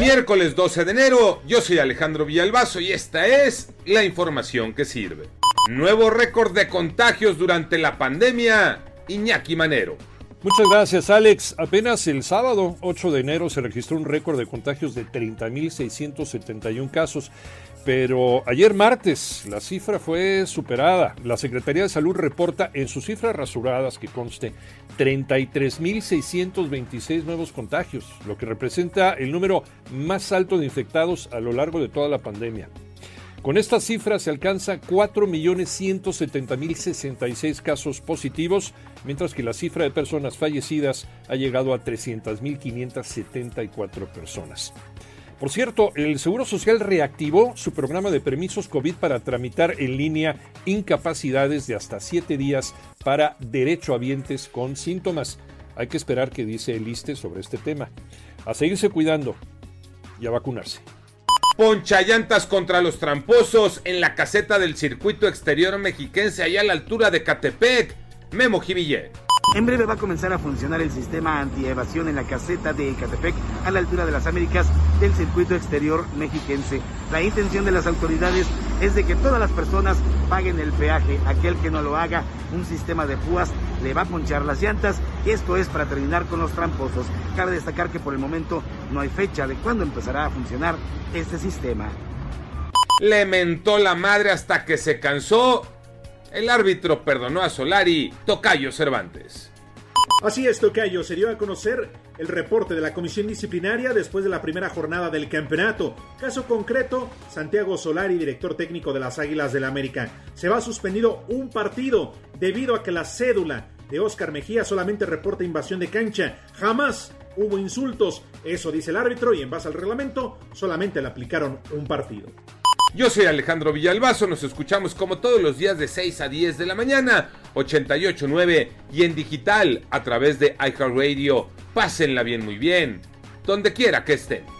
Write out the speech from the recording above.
Miércoles 12 de enero, yo soy Alejandro Villalbazo y esta es la información que sirve. Nuevo récord de contagios durante la pandemia, Iñaki Manero. Muchas gracias, Alex. Apenas el sábado 8 de enero se registró un récord de contagios de 30.671 casos, pero ayer martes la cifra fue superada. La Secretaría de Salud reporta en sus cifras rasuradas que conste 33.626 nuevos contagios, lo que representa el número más alto de infectados a lo largo de toda la pandemia. Con esta cifra se alcanza 4.170.066 casos positivos, mientras que la cifra de personas fallecidas ha llegado a 300.574 personas. Por cierto, el Seguro Social reactivó su programa de permisos COVID para tramitar en línea incapacidades de hasta 7 días para derechohabientes con síntomas. Hay que esperar qué dice el ISTE sobre este tema. A seguirse cuidando y a vacunarse. Ponchallantas contra los tramposos en la caseta del circuito exterior mexiquense allá a la altura de Catepec. Memo Jiville. En breve va a comenzar a funcionar el sistema antievasión en la caseta de Ecatepec a la altura de las Américas del circuito exterior mexiquense. La intención de las autoridades es de que todas las personas paguen el peaje. Aquel que no lo haga, un sistema de púas le va a ponchar las llantas. Esto es para terminar con los tramposos. Cabe destacar que por el momento no hay fecha de cuándo empezará a funcionar este sistema. Le mentó la madre hasta que se cansó el árbitro perdonó a Solari, Tocayo Cervantes. Así es, Tocayo. Se dio a conocer el reporte de la comisión disciplinaria después de la primera jornada del campeonato. Caso concreto, Santiago Solari, director técnico de las Águilas del la América. Se va suspendido un partido debido a que la cédula de Oscar Mejía solamente reporta invasión de cancha. Jamás hubo insultos. Eso dice el árbitro y en base al reglamento solamente le aplicaron un partido. Yo soy Alejandro Villalbazo, nos escuchamos como todos los días de 6 a 10 de la mañana, 88.9 y en digital a través de iHeartRadio. Pásenla bien, muy bien, donde quiera que estén.